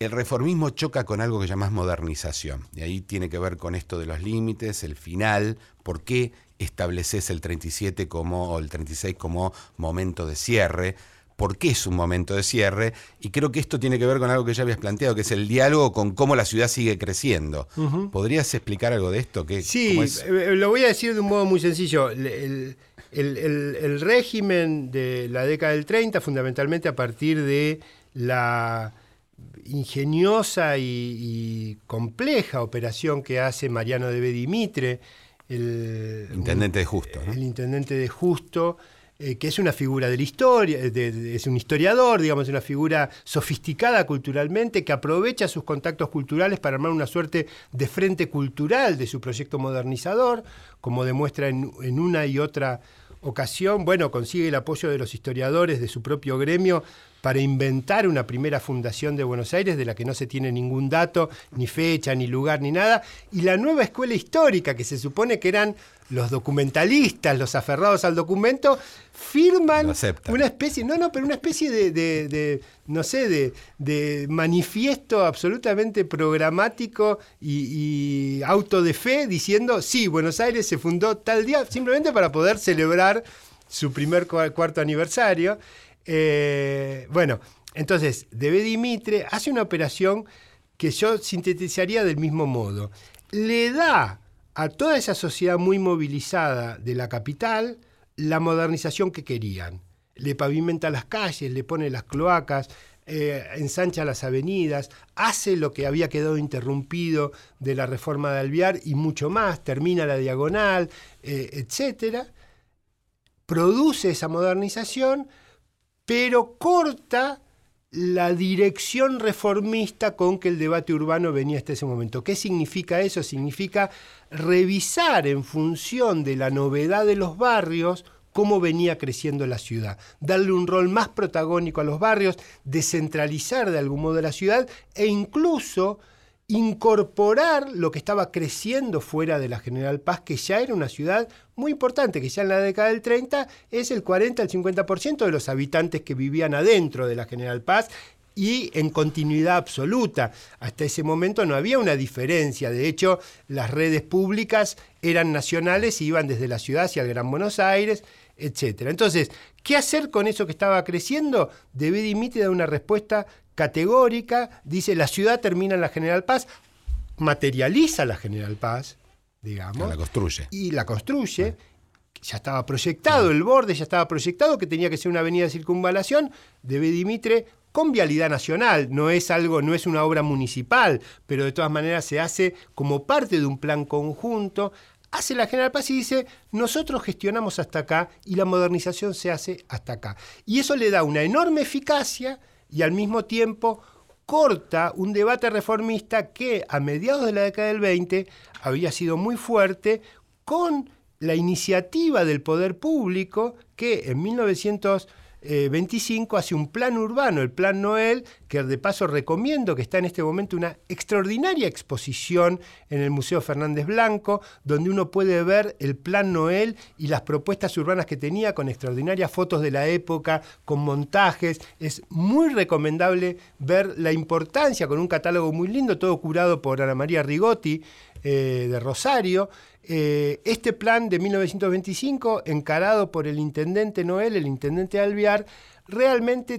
el reformismo choca con algo que llamás modernización. Y ahí tiene que ver con esto de los límites, el final, por qué estableces el 37 como, o el 36 como momento de cierre, por qué es un momento de cierre, y creo que esto tiene que ver con algo que ya habías planteado, que es el diálogo con cómo la ciudad sigue creciendo. ¿Podrías explicar algo de esto? sí, eh, lo voy a decir de un modo muy sencillo. El, el régimen de la década del 30, fundamentalmente a partir de la ingeniosa y, compleja operación que hace Mariano de Bedimitre, el intendente de Justo. El intendente de Justo, eh, que es una figura de la historia, es un historiador, digamos, una figura sofisticada culturalmente, que aprovecha sus contactos culturales para armar una suerte de frente cultural de su proyecto modernizador, como demuestra en, en una y otra ocasión, bueno, consigue el apoyo de los historiadores de su propio gremio para inventar una primera fundación de Buenos Aires de la que no se tiene ningún dato, ni fecha, ni lugar, ni nada, y la nueva escuela histórica, que se supone que eran los documentalistas, los aferrados al documento, firman una especie, no, no, pero una especie de, no sé, de, manifiesto absolutamente programático y, y auto de fe diciendo, sí, Buenos Aires se fundó tal día, simplemente para poder celebrar su primer cuarto aniversario. Eh, bueno, entonces, Debe Dimitre hace una operación que yo sintetizaría del mismo modo. Le da a toda esa sociedad muy movilizada de la capital la modernización que querían. Le pavimenta las calles, le pone las cloacas, eh, ensancha las avenidas, hace lo que había quedado interrumpido de la reforma de Alviar y mucho más, termina la diagonal, eh, etc. Produce esa modernización pero corta la dirección reformista con que el debate urbano venía hasta ese momento. ¿Qué significa eso? Significa revisar en función de la novedad de los barrios cómo venía creciendo la ciudad, darle un rol más protagónico a los barrios, descentralizar de algún modo la ciudad e incluso incorporar lo que estaba creciendo fuera de la General Paz, que ya era una ciudad muy importante, que ya en la década del 30 es el 40 al 50% de los habitantes que vivían adentro de la General Paz y en continuidad absoluta. Hasta ese momento no había una diferencia. De hecho, las redes públicas eran nacionales y iban desde la ciudad hacia el Gran Buenos Aires, etc. Entonces, ¿qué hacer con eso que estaba creciendo? Debe Dimitri dar una respuesta categórica, dice la ciudad termina en la General Paz, materializa la General Paz, digamos. La construye. Y la construye. Ya estaba proyectado el borde, ya estaba proyectado que tenía que ser una avenida de circunvalación de Bedimitre con vialidad nacional. No es algo, no es una obra municipal, pero de todas maneras se hace como parte de un plan conjunto. hace la General Paz y dice, nosotros gestionamos hasta acá y la modernización se hace hasta acá. Y eso le da una enorme eficacia y al mismo tiempo corta un debate reformista que a mediados de la década del 20 había sido muy fuerte con la iniciativa del poder público que en 1900 25 hace un plan urbano, el Plan Noel, que de paso recomiendo que está en este momento una extraordinaria exposición en el Museo Fernández Blanco, donde uno puede ver el Plan Noel y las propuestas urbanas que tenía con extraordinarias fotos de la época, con montajes. Es muy recomendable ver la importancia con un catálogo muy lindo, todo curado por Ana María Rigotti eh, de Rosario. Eh, este plan de 1925, encarado por el intendente Noel, el intendente Alviar, realmente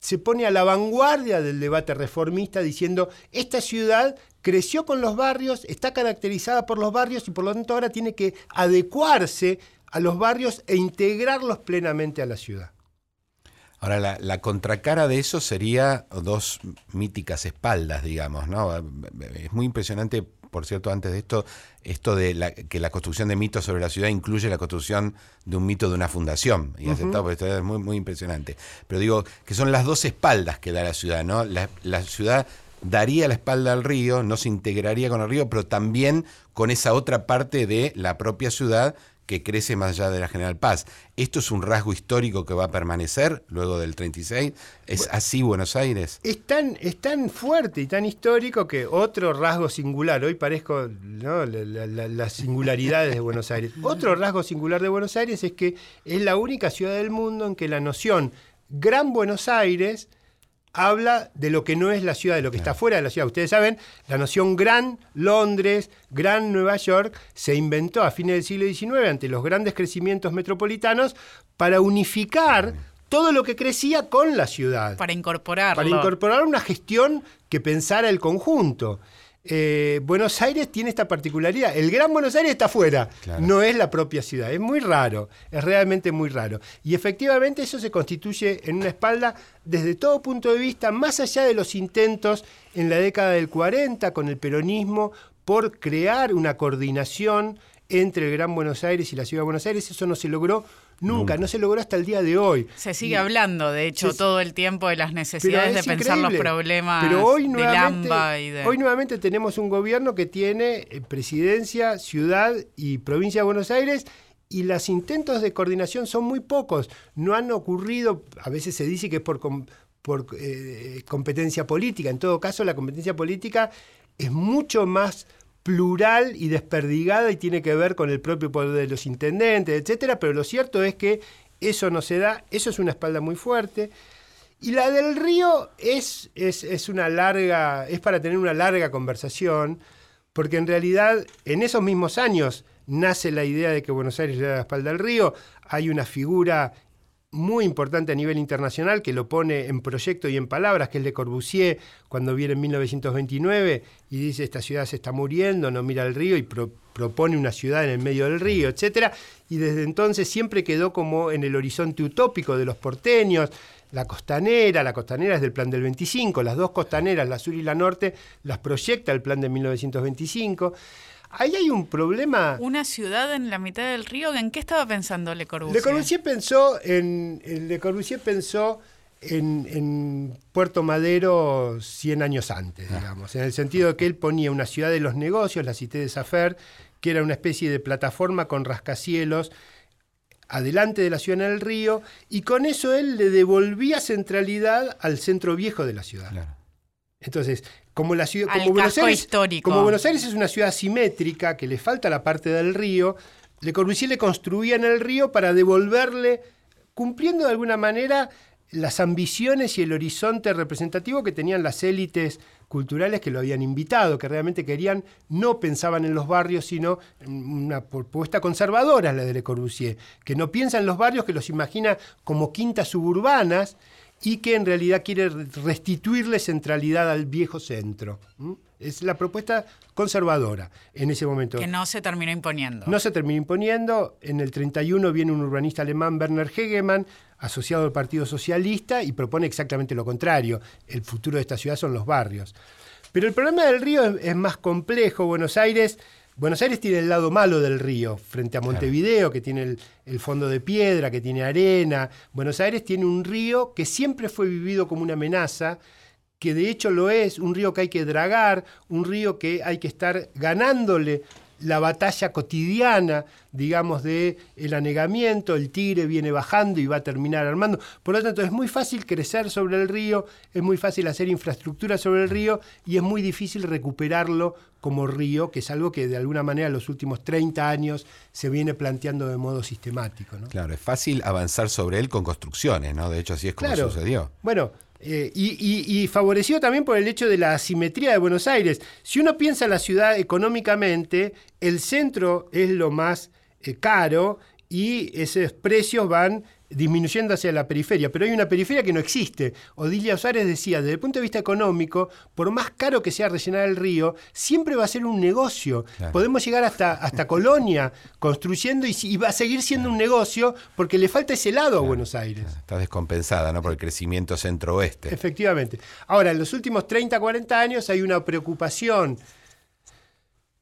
se pone a la vanguardia del debate reformista diciendo, esta ciudad creció con los barrios, está caracterizada por los barrios y por lo tanto ahora tiene que adecuarse a los barrios e integrarlos plenamente a la ciudad. Ahora, la, la, contracara de eso sería dos míticas espaldas, digamos, ¿no? Es muy impresionante por cierto, antes de esto, esto de que la construcción de mitos sobre la ciudad incluye la construcción de un mito de una fundación. Y aceptado por esto es muy, muy impresionante. Pero digo que son las dos espaldas que da la ciudad, ¿no? La, la ciudad daría la espalda al río, no se integraría con el río, pero también con esa otra parte de la propia ciudad que crece más allá de la General Paz. ¿Esto es un rasgo histórico que va a permanecer luego del 36? ¿Es así Buenos Aires? Es tan, fuerte y tan histórico que otro rasgo singular, hoy parezco las singularidades de Buenos Aires, otro rasgo singular de Buenos Aires es que es la única ciudad del mundo en que la noción Gran Buenos Aires habla de lo que no es la ciudad, de lo que está fuera de la ciudad. Ustedes saben, la noción Gran Londres, Gran Nueva York, se inventó a fines del siglo XIX ante los grandes crecimientos metropolitanos para unificar todo lo que crecía con la ciudad. Para incorporar. Para incorporar una gestión que pensara el conjunto. Eh, Buenos Aires tiene esta particularidad. El Gran Buenos Aires está afuera, no es la propia ciudad. Es muy raro, es realmente muy raro. Y efectivamente eso se constituye en una espalda desde todo punto de vista, más allá de los intentos en la década del 40 con el peronismo por crear una coordinación entre el Gran Buenos Aires y la Ciudad de Buenos Aires. Eso no se logró Nunca, no se logró hasta el día de hoy. Se sigue hablando, de hecho, todo el tiempo de las necesidades de pensar los problemas pero hoy nuevamente, Hoy nuevamente tenemos un gobierno que tiene eh, presidencia, ciudad y provincia de Buenos Aires y los intentos de coordinación son muy pocos. No han ocurrido, a veces se dice que es por, por eh, competencia política. En todo caso, la competencia política es mucho más plural y desperdigada y tiene que ver con el propio poder de los intendentes, etcétera, pero lo cierto es que eso no se da, eso es una espalda muy fuerte. Y la del río es, es, una larga, es para tener una larga conversación, porque en realidad en esos mismos años nace la idea de que Buenos Aires le da la espalda al río, hay una figura muy importante a nivel internacional que lo pone en proyecto y en palabras, que es Le Corbusier, cuando viene en 1929 y dice esta ciudad se está muriendo, no mira el río y propone una ciudad en el medio del río, etc. Y desde entonces siempre quedó como en el horizonte utópico de los porteños, la costanera, la costanera es del plan del 25, las dos costaneras, la sur y la norte, las proyecta el plan de 1925. Ahí hay un problema. Una ciudad en la mitad del río. ¿En qué estaba pensando Le Corbusier? Le Corbusier pensó en, Le Corbusier pensó en, Puerto Madero 100 años antes, ah. digamos, en el sentido de que él ponía una ciudad de los negocios, la Cité de Safer, que era una especie de plataforma con rascacielos adelante de la ciudad en el río, y con eso él le devolvía centralidad al centro viejo de la ciudad. Entonces, como la ciudad, como Buenos Aires, como Buenos Aires es una ciudad simétrica que le falta la parte del río, Le Corbusier le construía en el río para devolverle, cumpliendo de alguna manera las ambiciones y el horizonte representativo que tenían las élites culturales que lo habían invitado, que realmente querían, no pensaban en los barrios, sino en una propuesta conservadora, la de Le Corbusier, que no piensa en los barrios, que los imagina como quintas suburbanas, y que en realidad quiere restituirle centralidad al viejo centro. Es la propuesta conservadora en ese momento. Que no se terminó imponiendo. No se terminó imponiendo. En el 31 viene un urbanista alemán, Werner Hegemann, asociado al Partido Socialista, y propone exactamente lo contrario. El futuro de esta ciudad son los barrios. Pero el problema del río es, es más complejo. Buenos Aires Buenos Aires tiene el lado malo del río, frente a Montevideo, que tiene el, el, fondo de piedra, que tiene arena. Buenos Aires tiene un río que siempre fue vivido como una amenaza, que de hecho lo es, un río que hay que dragar, un río que hay que estar ganándole la batalla cotidiana, digamos, de el anegamiento, el tigre viene bajando y va a terminar armando. Por lo tanto, es muy fácil crecer sobre el río, es muy fácil hacer infraestructura sobre el río y es muy difícil recuperarlo como río, que es algo que de alguna manera en los últimos 30 años se viene planteando de modo sistemático. ¿no? Claro, es fácil avanzar sobre él con construcciones, ¿no? De hecho, así es como claro. sucedió. Bueno, eh, y, y, y, favorecido también por el hecho de la asimetría de Buenos Aires. Si uno piensa en la ciudad económicamente, el centro es lo más eh, caro y esos precios van disminuyendo hacia la periferia, pero hay una periferia que no existe. Odilia Osares decía, desde el punto de vista económico, por más caro que sea rellenar el río, siempre va a ser un negocio. Claro. Podemos llegar hasta, hasta Colonia construyendo y, y, va a seguir siendo claro. un negocio porque le falta ese lado claro. a Buenos Aires. Está descompensada ¿no? por el crecimiento centro-oeste. Efectivamente. Ahora, en los últimos 30, 40 años hay una preocupación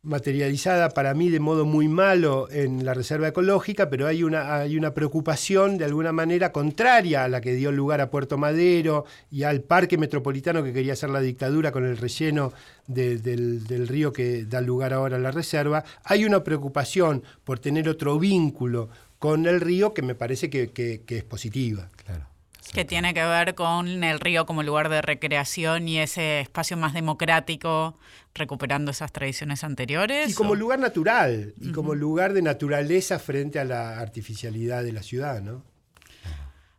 materializada para mí de modo muy malo en la reserva ecológica, pero hay una, hay una preocupación de alguna manera contraria a la que dio lugar a Puerto Madero y al parque metropolitano que quería hacer la dictadura con el relleno de, del, del, río que da lugar ahora a la reserva. Hay una preocupación por tener otro vínculo con el río que me parece que, que, que es positiva. Claro que tiene que ver con el río como lugar de recreación y ese espacio más democrático, recuperando esas tradiciones anteriores. Y como o... lugar natural, y uh -huh. como lugar de naturaleza frente a la artificialidad de la ciudad, ¿no?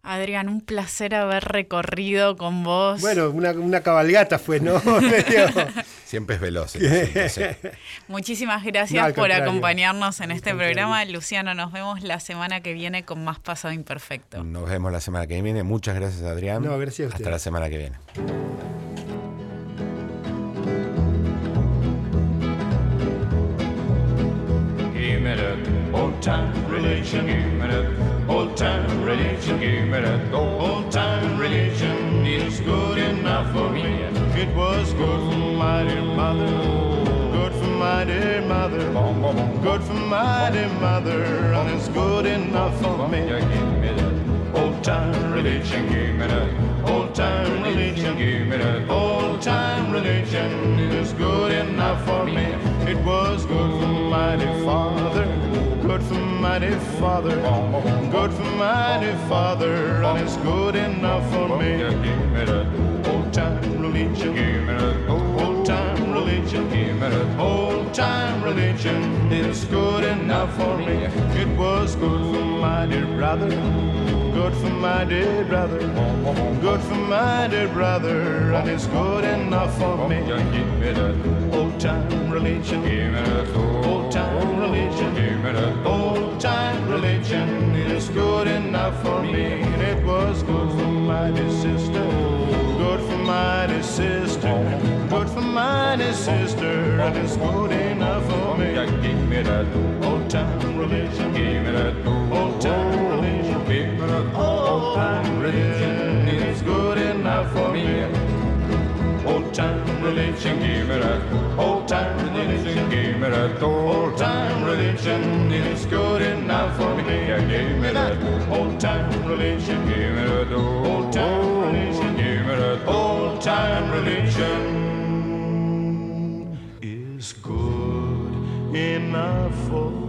Adrián, un placer haber recorrido con vos. Bueno, una, una cabalgata fue, ¿no? Siempre es veloz. Muchísimas gracias no, por acompañarnos en este programa. Luciano, nos vemos la semana que viene con más Pasado Imperfecto. Nos vemos la semana que viene. Muchas gracias, Adrián. No, gracias Hasta la semana que viene. Old time religion, give me that. Old time religion, give me that. Old time religion is good enough for me. It was good for my dear mother, good for my dear mother, good for my dear mother, and it's good enough for me. Give me that old time religion, give me that. Old time religion, give me that. Old time religion is good enough for me. It was good for my dear father good for mighty father, good for mighty father, and it's good enough for me. Old time religion, old time religion, old time religion. It's good enough for me. It was good for my dear brother, good for my dear brother, good for my dear brother, and it's good enough for me. Old time religion, old time religion, old time religion. Is good enough for me. And it was good for my dear sister, good for my dear sister, good for my dear sister, and it's good enough for me. Old time religion, old time religion, me old time religion. It's good enough for me. Old time religion, give me that old time religion, give me that old time religion. It's good enough for me. I gave me that old time religion, give me that old time religion, give me that old time religion. Is good enough for